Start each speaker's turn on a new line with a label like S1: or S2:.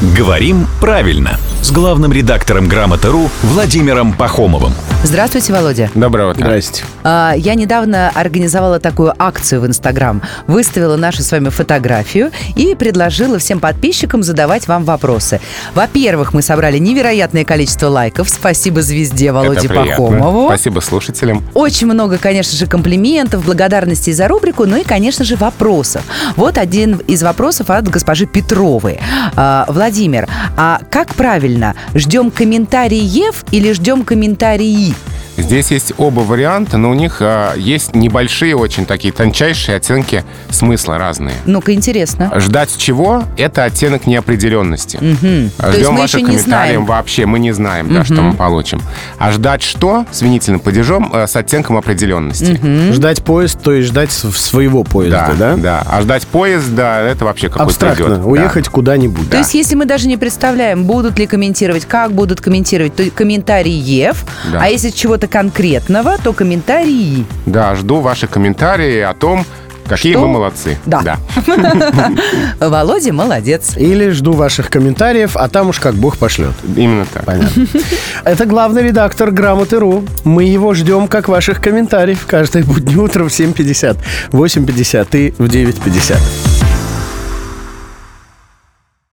S1: «Говорим правильно» с главным редактором «Грамоты.ру» Владимиром Пахомовым.
S2: Здравствуйте, Володя.
S3: Доброе утро.
S4: Здрасте.
S2: А, Я недавно организовала такую акцию в Инстаграм. Выставила нашу с вами фотографию и предложила всем подписчикам задавать вам вопросы. Во-первых, мы собрали невероятное количество лайков. Спасибо звезде Володе. Пахомову.
S3: Спасибо слушателям.
S2: Очень много, конечно же, комплиментов, благодарностей за рубрику, ну и, конечно же, вопросов. Вот один из вопросов от госпожи Петровой. А, Владимир, а как правильно? Ждем комментариев или ждем комментарии?
S3: Здесь есть оба варианта, но у них а, есть небольшие, очень такие тончайшие оттенки смысла разные.
S2: Ну-ка, интересно.
S3: Ждать чего – это оттенок неопределенности.
S2: То есть
S3: Ждем ваших комментариев вообще, мы не знаем, да, что мы получим. А ждать что с винительным падежом э, с оттенком определенности.
S4: Ждать поезд, то есть ждать своего поезда, да?
S3: да. А ждать поезд, да, это вообще какой-то
S4: Абстрактно.
S3: идет. Да.
S4: Уехать куда-нибудь.
S2: То есть, если мы даже не представляем, будут ли комментировать, как будут комментировать, то комментариев,
S3: Да.
S2: а если чего-то конкретного, то комментарии.
S3: Да, жду ваши комментарии о том, какие
S2: Что?
S3: вы молодцы.
S2: Да. Володя молодец.
S4: Или жду ваших комментариев, а там уж как Бог пошлет.
S3: Именно так.
S4: Понятно. Это главный редактор Грамоты.ру. Мы его ждем, как ваших комментариев, каждое будни утром в 7.50, 8.50 и в 9.50.